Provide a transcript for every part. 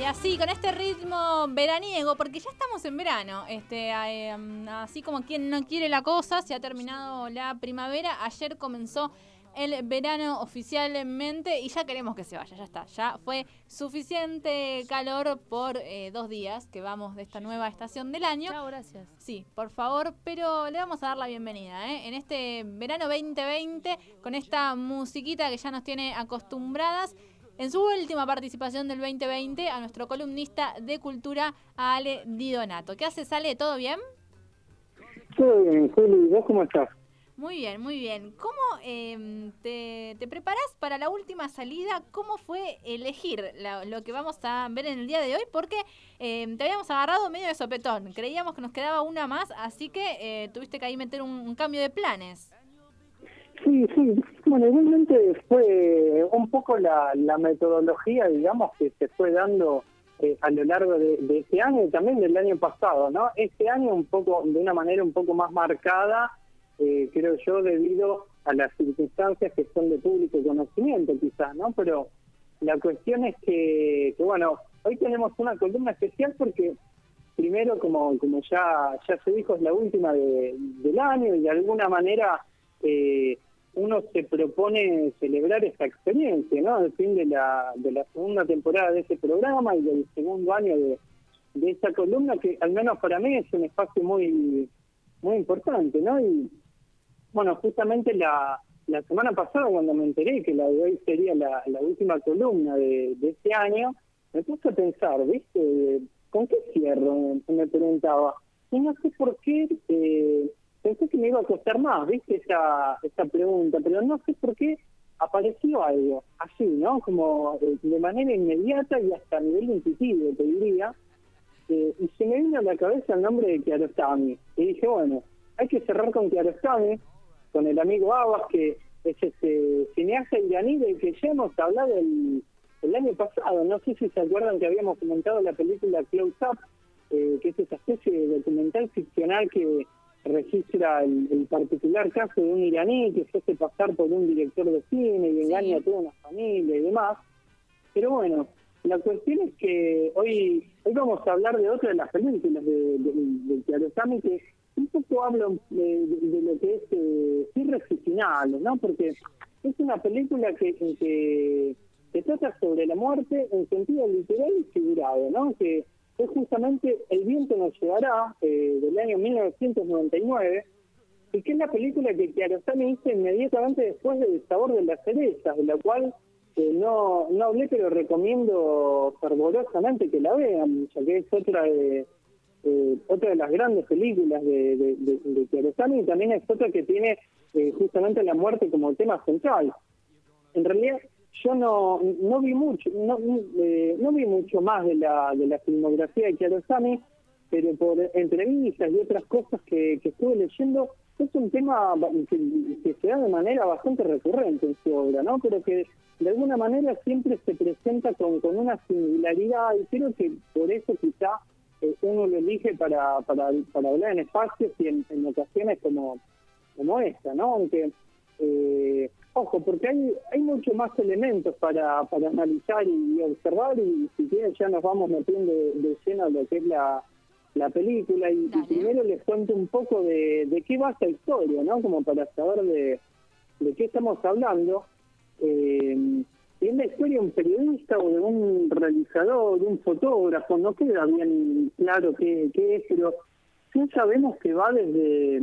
Y así, con este ritmo veraniego, porque ya estamos en verano, este, em, así como quien no quiere la cosa, se ha terminado la primavera, ayer comenzó el verano oficialmente y ya queremos que se vaya, ya está, ya fue suficiente calor por eh, dos días que vamos de esta nueva estación del año. Chao, gracias. Sí, por favor, pero le vamos a dar la bienvenida ¿eh? en este verano 2020 con esta musiquita que ya nos tiene acostumbradas en su última participación del 2020 a nuestro columnista de cultura, a Ale Di Donato. ¿Qué haces, Ale? ¿Todo bien? Todo bien, Juli. ¿Vos cómo estás? Muy bien, muy bien. ¿Cómo em, te, te, preparás para la última salida? ¿Cómo fue elegir lo que vamos a ver en el día de hoy? Porque em, te habíamos agarrado medio de sopetón. Creíamos que nos quedaba una más, así que eh, tuviste que ahí meter un cambio de planes. Sí, sí. Bueno, igualmente fue un poco la, la metodología, digamos, que se fue dando eh, a lo largo de, este año y también del año pasado, ¿no? Este año un poco, de una manera un poco más marcada, eh, creo yo, debido a las circunstancias que son de público conocimiento quizás, ¿no? Pero la cuestión es que, que bueno, hoy tenemos una columna especial porque primero, como como ya ya se dijo, es la última de, del año y de alguna manera... Eh, uno se propone celebrar esta experiencia, ¿no? Al fin de la, segunda temporada de ese programa y del segundo año de, de esta columna, que al menos para mí es un espacio muy, muy importante, ¿no? Y bueno, justamente la, la semana pasada cuando me enteré que la de hoy sería la, la última columna de, de este año, me puse a pensar, ¿viste? ¿Con qué cierro? Me preguntaba. Y no sé por qué... Eh, pensé que me iba a costar más, ¿viste? Esa, esa pregunta, pero no sé por qué apareció algo así, ¿no? Como eh, de manera inmediata y hasta a nivel intuitivo, te diría. Y se me vino a la cabeza el nombre de Kiarostami. Y dije, bueno, hay que cerrar con Kiarostami, con el amigo Abbas, que es este cineasta iraní del que ya hemos hablado el, el año pasado. No sé si se acuerdan que habíamos comentado la película Close Up, eh, que es esa especie de documental ficcional que registra el, particular caso de un iraní que se hace pasar por un director de cine y engaña a toda una familia y demás. Pero bueno, la cuestión es que hoy hoy vamos a hablar de otra de las películas de, de, que un poco hablo de, lo que es eh, irreficinable, ¿no? Porque es una película que, que, que trata sobre la muerte en sentido literal y figurado, ¿no? Que es justamente El viento nos llevará, eh, del año 1999, y que es la película que Kiarostami hizo inmediatamente después de El sabor de las cerezas, de la cual eh, no, no hablé, pero recomiendo fervorosamente que la vean, ya que es otra de, eh, otra de las grandes películas de, de, de, y también es otra que tiene justamente la muerte como tema central. En realidad, yo no no vi mucho no eh, no vi mucho más de la de la filmografía de Kiarostami pero por entrevistas y otras cosas que, que estuve leyendo es un tema que, se da de manera bastante recurrente en su obra no pero que de alguna manera siempre se presenta con, con una singularidad y creo que por eso quizá eh, uno lo elige para, para, para hablar en espacios y en, en ocasiones como como esta no aunque eh, Ojo, porque hay hay mucho más elementos para, para analizar y, observar y si quieren ya nos vamos metiendo de, lleno a lo que es la, la película y, primero les cuento un poco de, de qué va esta historia, ¿no? Como para saber de, de qué estamos hablando. Eh, es la historia de un periodista o de un realizador, de un fotógrafo, no queda bien claro qué, qué es, pero sí sabemos que va desde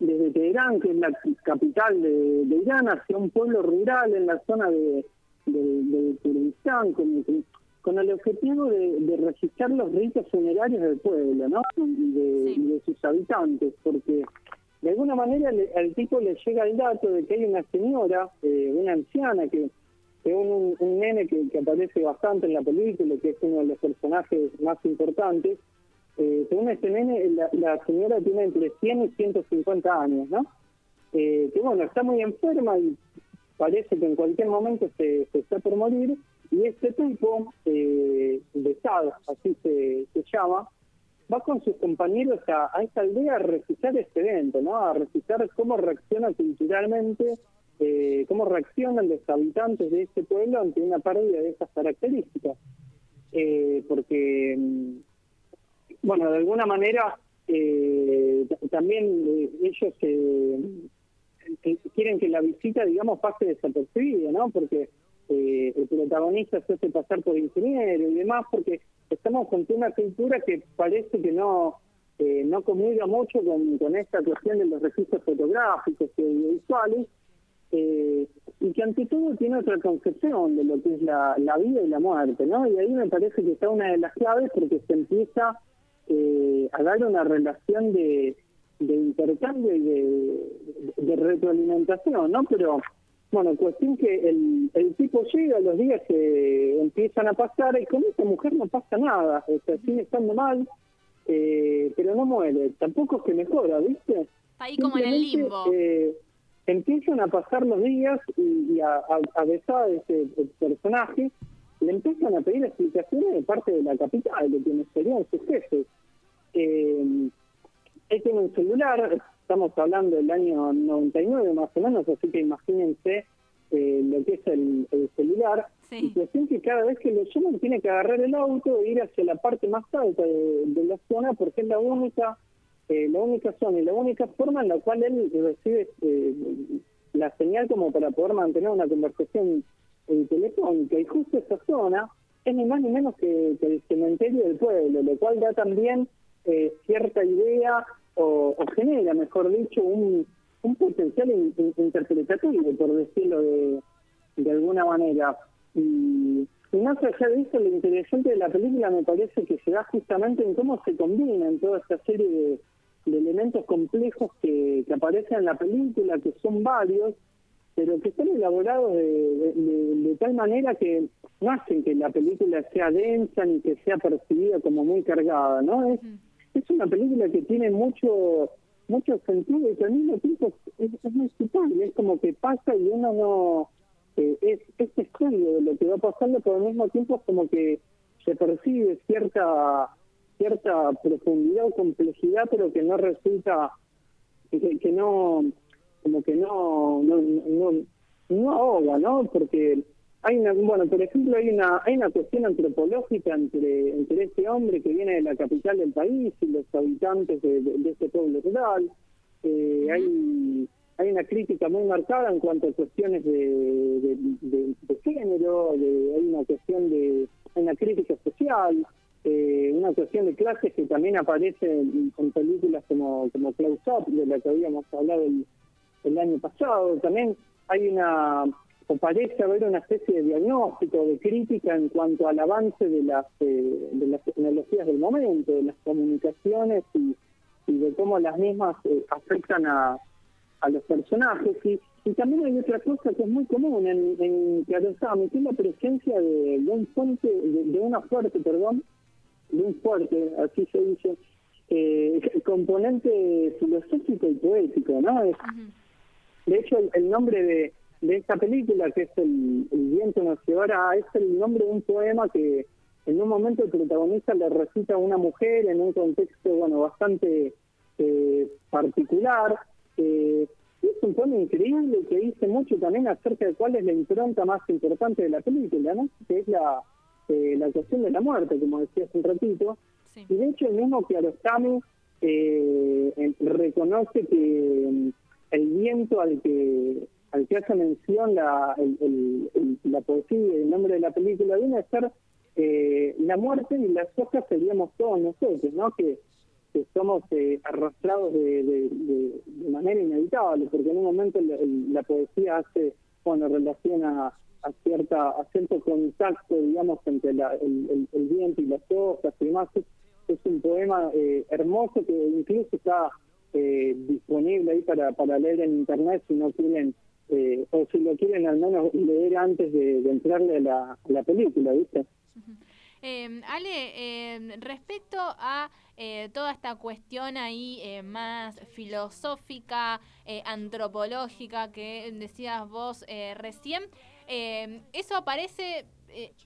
desde Teherán, que es la capital de, Irán, hacia un pueblo rural en la zona de, de, Kurdistán, con, con, el objetivo de, registrar los ritos funerarios del pueblo, ¿no? Y de, sus habitantes, porque de alguna manera al tipo le llega el dato de que hay una señora, eh, una anciana, que, que un, un nene que, que aparece bastante en la película, que es uno de los personajes más importantes, eh, según este nene, la, señora tiene entre 100 y 150 años, ¿no? Eh, que bueno, está muy enferma y parece que en cualquier momento se, está por morir. Y este tipo, eh, de Sad, así se, llama, va con sus compañeros a, a, esta aldea a registrar este evento, ¿no? A registrar cómo reacciona culturalmente, eh, cómo reaccionan los habitantes de este pueblo ante una pérdida de estas características. eh, porque, mm, bueno, de alguna manera eh, también eh, ellos quieren que la visita, digamos, pase desapercibida, ¿no? Porque el protagonista se hace pasar por ingeniero y demás, porque estamos con una cultura que parece que no no comulga mucho con, con esta cuestión de los registros fotográficos y audiovisuales, eh, y que ante todo tiene otra concepción de lo que es la, vida y la muerte, ¿no? Y ahí me parece que está una de las claves porque se empieza eh, a dar una relación de, intercambio y de, retroalimentación, ¿no? Pero, bueno, cuestión que el, el tipo llega, los días que empiezan a pasar y con esa mujer no pasa nada, o sea, sigue estando mal, eh, pero no muere, tampoco es que mejora, ¿viste? Ahí como en el limbo. Eh, empiezan a pasar los días y, a, a, besar a ese personaje, le empiezan a pedir explicaciones de parte de la capital, de quienes serían sus jefes. Eh, él tiene un celular, estamos hablando del año 99 más o menos, así que imagínense eh, lo que es el, celular. Y cuestión que cada vez que lo llaman tiene que agarrar el auto e ir hacia la parte más alta de, de la zona porque es la única eh, la única zona y la única forma en la cual él recibe eh, la señal como para poder mantener una conversación eh, telefónica. Y justo esa zona es ni más ni menos que, el cementerio del pueblo, lo cual da también cierta idea o, genera, mejor dicho, un, un potencial interpretativo, por decirlo de, de alguna manera. Y, y más allá de eso, lo interesante de la película me parece que se da justamente en cómo se combinan toda esta serie de, de elementos complejos que, aparecen en la película, que son varios, pero que están elaborados de, tal manera que no hacen que la película sea densa ni que sea percibida como muy cargada, ¿no? Es, es una película que tiene mucho mucho sentido y que al mismo tiempo es, es muy sutil, es como que pasa y uno no... Eh, es, es testigo de lo que va pasando, pero al mismo tiempo es como que se percibe cierta cierta profundidad o complejidad, pero que no resulta, que, no, como que no, no, no, no ahoga, ¿no? Porque hay una, bueno, por ejemplo, hay una, hay una cuestión antropológica entre, entre este hombre que viene de la capital del país y los habitantes de, este pueblo rural. Eh, hay, hay una crítica muy marcada en cuanto a cuestiones de, de, género, hay una cuestión de, hay una crítica social. Eh, una cuestión de clases que también aparece en, películas como, como Up, de la que habíamos hablado el, año pasado. También hay una, o parece haber una especie de diagnóstico, de crítica en cuanto al avance de las, eh, de las tecnologías del momento, de las comunicaciones y, de cómo las mismas eh, afectan a, a los personajes. Y, y también hay otra cosa que es muy común en, en que es la presencia de, un fuente, de, una fuerte, perdón, muy fuerte, así se dice, eh, componente filosófico y poético, ¿no? De hecho, el, nombre de, de, esta película, que es El, viento nos llevará, es el nombre de un poema que en un momento el protagonista le recita a una mujer en un contexto, bueno, bastante eh, particular. Eh, es un poema increíble que dice mucho también acerca de cuál es la impronta más importante de la película, ¿no? Que es la eh, la cuestión de la muerte, como decía hace un ratito. Y de hecho, el mismo Kiarostami eh, reconoce que el viento al que al que hace mención la, la poesía el nombre de la película viene a ser eh, la muerte y las hojas seríamos todos nosotros, ¿no? Que, que somos eh, arrastrados de, de, manera inevitable, porque en un momento la, la poesía hace, bueno, relaciona a cierta a cierto contacto digamos entre el, viento y las hojas y demás es, un poema eh, hermoso que incluso está eh, disponible ahí para para leer en internet si no quieren eh, o si lo quieren al menos leer antes de, entrarle a la, la película viste eh, Ale, eh, respecto a eh, toda esta cuestión ahí eh, más filosófica, antropológica que decías vos recién, ¿eso aparece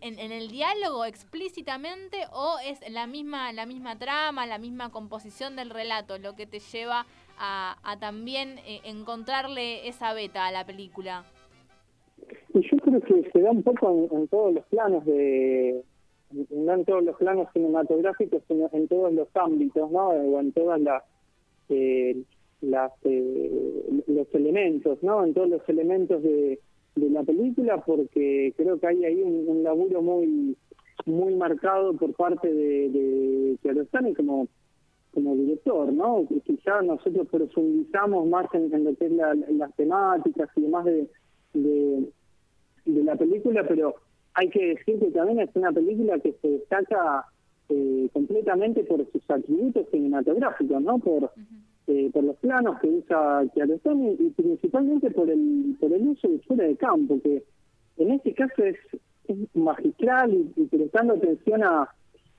en, el diálogo explícitamente o es la misma, la misma trama, la misma composición del relato lo que te lleva a, también encontrarle esa beta a la película? Y yo creo que se da un poco en todos los planos de no en todos los planos cinematográficos, sino en todos los ámbitos, ¿no? En todas las, eh, las eh, los elementos, ¿no? En todos los elementos de, de la película, porque creo que hay ahí un, laburo muy muy marcado por parte de, de como como director, ¿no? Quizá nosotros profundizamos más en, lo que es las temáticas y demás de, de, de la película, pero hay que decir que también es una película que se destaca eh, completamente por sus atributos cinematográficos, ¿no? Por, eh, por los planos que usa Chiarostani y principalmente por el, por el uso de fuera de campo, que en este caso es, magistral y, prestando atención a,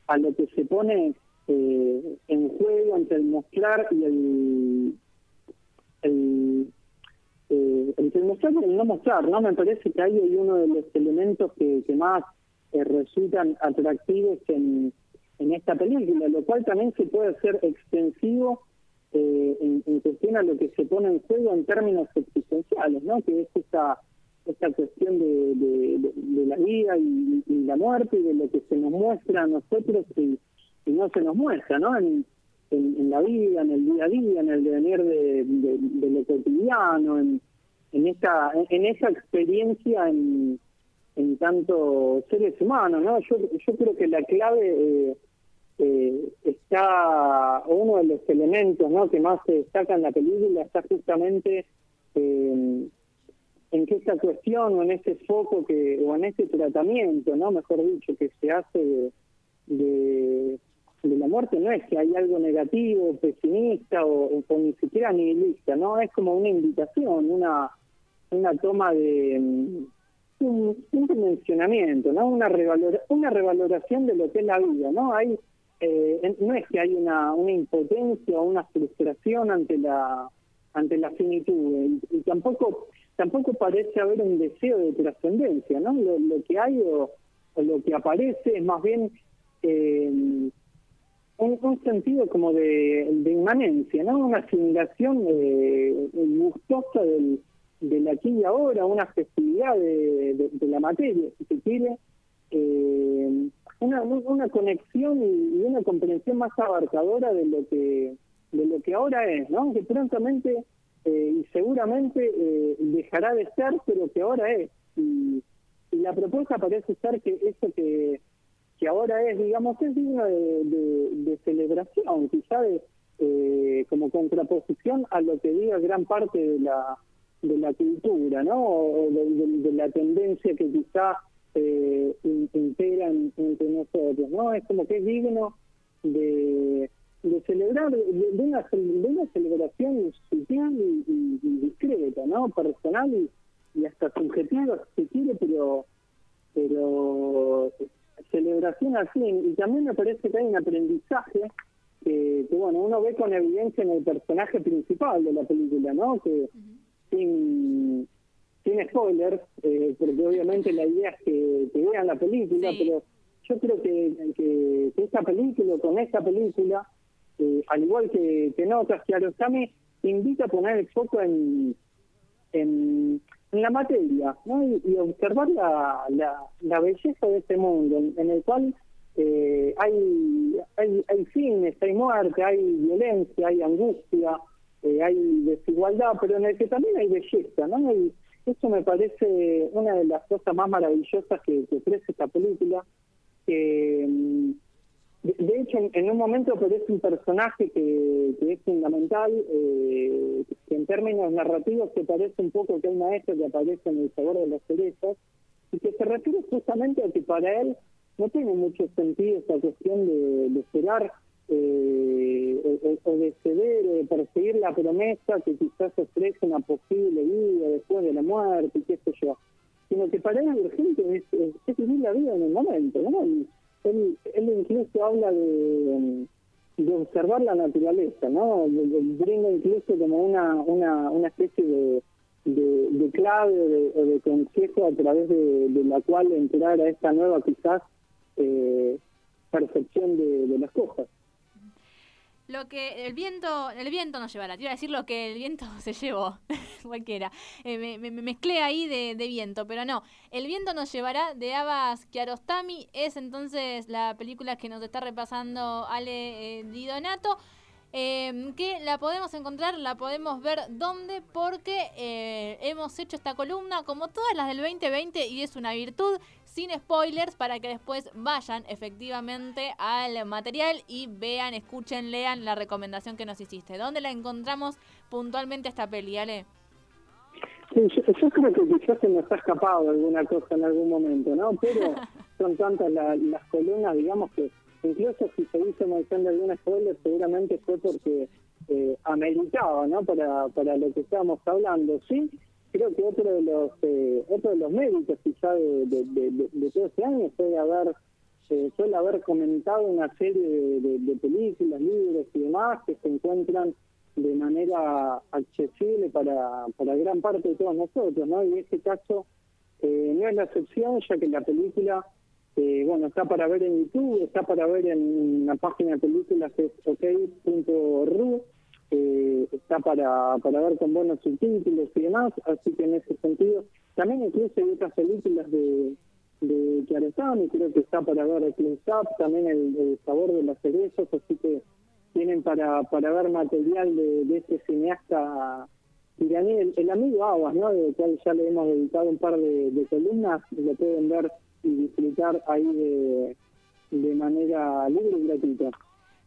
a lo que se pone eh, en juego entre el mostrar y el, el eh, el mostrar y el no mostrar, ¿no? Me parece que ahí hay uno de los elementos que, que más eh, resultan atractivos en, en esta película, lo cual también se puede hacer extensivo eh, en, en, cuestión a lo que se pone en juego en términos existenciales, ¿no? Que es esta esta cuestión de, la vida y, la muerte y de lo que se nos muestra a nosotros y, no se nos muestra, ¿no? En, la vida, en el día a día, en el devenir de, lo cotidiano, en, en esa en esa experiencia en, en tanto seres humanos, ¿no? Yo yo creo que la clave eh, eh, está uno de los elementos, ¿no? Que más se destaca en la película está justamente eh, en que esta cuestión o en ese foco que o en ese tratamiento, ¿no? Mejor dicho, que se hace de la muerte no es que hay algo negativo, pesimista o, ni siquiera nihilista, ¿no? Es como una invitación, una una toma de mm, un, un dimensionamiento, ¿no? Una una revaloración de lo que es la vida, ¿no? Hay eh, no es que hay una impotencia o una frustración ante la ante la finitud y, tampoco tampoco parece haber un deseo de trascendencia, ¿no? Lo, que hay o, lo que aparece es más bien eh, un, sentido como de, inmanencia, ¿no? Una asimilación eh, gustosa del, del aquí y ahora, una festividad de, la materia, si se quiere, eh, una, una conexión y una comprensión más abarcadora de lo que de lo que ahora es, ¿no? Que prontamente eh, y seguramente eh, dejará de ser, pero que ahora es. Y, la propuesta parece ser que eso que que ahora es, digamos, es digno de, celebración, quizá de, eh, como contraposición a lo que diga gran parte de la de la cultura, ¿no? O de, la tendencia que quizá eh, integra entre nosotros, ¿no? Es como que es digno de, de celebrar, de, una, de una celebración sutil y, discreta, ¿no? Personal y, y hasta subjetiva, si se quiere, pero pero celebración así, y también me parece que hay un aprendizaje que, bueno, uno ve con evidencia en el personaje principal de la película, ¿no? Que sin, sin spoilers, eh, porque obviamente la idea es que, vean la película, pero yo creo que, que, esta película, con esta película, eh, al igual que, que en otras, que Arosami invita a poner el foco en, en en la materia ¿no? y, observar la, la, belleza de este mundo en, el cual eh, hay, hay, hay fines, hay muerte, hay violencia, hay angustia, eh, hay desigualdad, pero en el que también hay belleza. ¿no? Y eso me parece una de las cosas más maravillosas que, ofrece esta película. que mm, de, hecho, en, un momento aparece un personaje que, es fundamental, eh, que en términos narrativos se parece un poco que hay maestro que aparece en el sabor de los cerezos, y que se refiere justamente a que para él no tiene mucho sentido esta cuestión de, esperar eh, o, de ceder, de perseguir la promesa que quizás ofrece una posible vida después de la muerte, qué sé yo, sino que para él urgente es, es, vivir la vida en el momento, ¿no? él, él incluso habla de, de observar la naturaleza, ¿no? Brinda incluso como una, una, una especie de, de, clave o de, consejo a través de, la cual entrar a esta nueva quizás eh, percepción de, las cosas. Lo que el viento, el viento nos llevará. Te iba a decir lo que el viento se llevó, cualquiera. Eh, me, mezclé ahí de, viento, pero no. El viento nos llevará de Abbas Kiarostami. Es entonces la película que nos está repasando Ale eh, Di Em, que la podemos encontrar, la podemos ver dónde, porque eh, hemos hecho esta columna como todas las del 2020 y es una virtud, sin spoilers, para que después vayan efectivamente al material y vean, escuchen, lean la recomendación que nos hiciste. ¿Dónde la encontramos puntualmente esta peli, Ale? Sí, yo, creo que quizás se nos ha escapado alguna cosa en algún momento, ¿no? Pero son tantas las columnas, digamos que incluso si se hizo mención de alguna spoiler, seguramente fue porque eh, ameritaba, ¿no? Para, para lo que estábamos hablando. Sí, creo que otro de los eh, otro de los méritos quizá de, de, todo este año fue haber eh, suele haber comentado una serie de, películas, libros y demás que se encuentran de manera accesible para, para gran parte de todos nosotros, ¿no? Y en este caso eh, no es la excepción, ya que la película eh, bueno, está para ver en YouTube, está para ver en la página de películas que es ok.ru, eh, está para, para ver con buenos subtítulos y demás, así que en ese sentido, también incluso hay otras películas de, de y creo que está para ver el Close Up, también el, sabor de las cerezas, así que tienen para, para ver material de, de este cineasta iraní, el, amigo Aguas, ¿no? del cual ya le hemos dedicado un par de, de columnas, lo pueden ver y disfrutar ahí de, de manera libre y gratuita.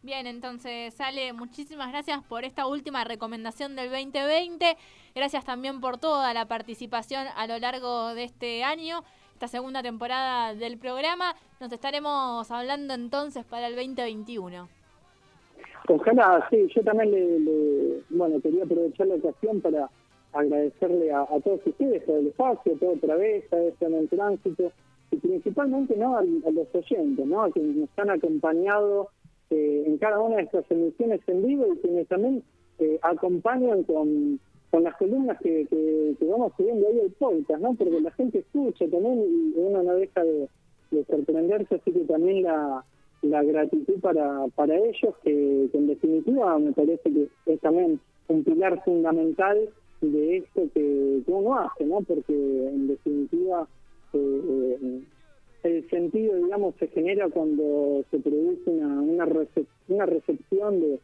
Bien, entonces, Sale, muchísimas gracias por esta última recomendación del 2020. Gracias también por toda la participación a lo largo de este año, esta segunda temporada del programa. Nos estaremos hablando entonces para el 2021. Ojalá, sí, yo también le, bueno, quería aprovechar la ocasión para agradecerle a, todos ustedes por el espacio, todo otra vez, a en tránsito y principalmente no a, los oyentes, ¿no? a quienes nos han acompañado eh, en cada una de estas emisiones en vivo y quienes también eh, acompañan con, con las columnas que, que, vamos subiendo ahí el podcast, ¿no? porque la gente escucha también y uno no deja de, sorprenderse, así que también la, la gratitud para, para ellos, que, en definitiva me parece que es también un pilar fundamental de esto que, que uno hace, ¿no? porque en definitiva eh, el sentido, digamos, se genera cuando se produce una, una, una recepción de,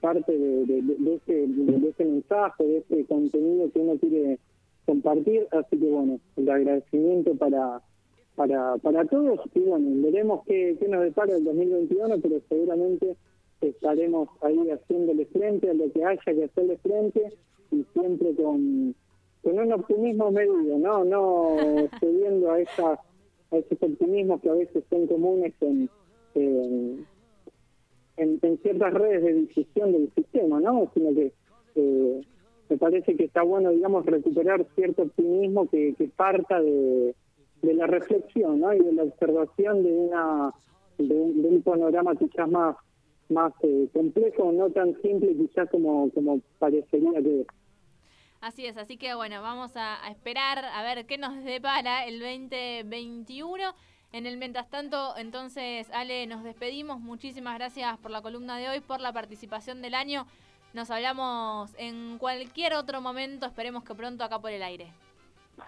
parte de ese mensaje, de ese contenido que uno quiere compartir. Así que, bueno, el agradecimiento para, para, para todos y, bueno, veremos qué, qué nos depara el 2021, pero seguramente estaremos ahí haciéndole frente a lo que haya que hacerle frente y siempre con con un optimismo medido, no no cediendo a esas a esos optimismos que a veces son comunes en, en, en, ciertas redes de difusión del sistema, ¿no? Sino que eh, me parece que está bueno, digamos, recuperar cierto optimismo que, que parta de, de la reflexión, ¿no? Y de la observación de una de un, panorama quizás más más eh, complejo, no tan simple quizás como como parecería que Así es, así que bueno, vamos a, esperar a ver qué nos depara el 2021. En el mientras tanto, entonces, Ale, nos despedimos. Muchísimas gracias por la columna de hoy, por la participación del año. Nos hablamos en cualquier otro momento. Esperemos que pronto acá por el aire.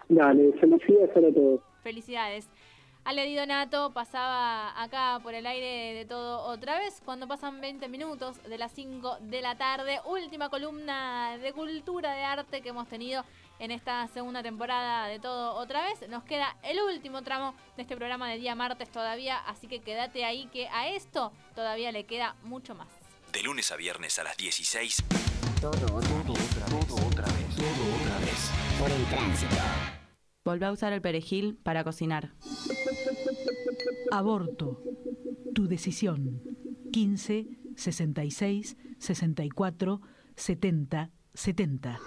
Dale, felicidades para todos. Felicidades. Ale Di Donato pasaba acá por el aire de todo otra vez cuando pasan 20 minutos de las 5 de la tarde. Última columna de cultura, de arte que hemos tenido en esta segunda temporada de todo otra vez. Nos queda el último tramo de este programa de día martes todavía, así que quédate ahí que a esto todavía le queda mucho más. De lunes a viernes a las 16. Todo otra vez. Todo otra vez. Todo otra vez. Por el tránsito. Volvé a usar el perejil para cocinar. Aborto. Tu decisión. 15 66 64 70 70.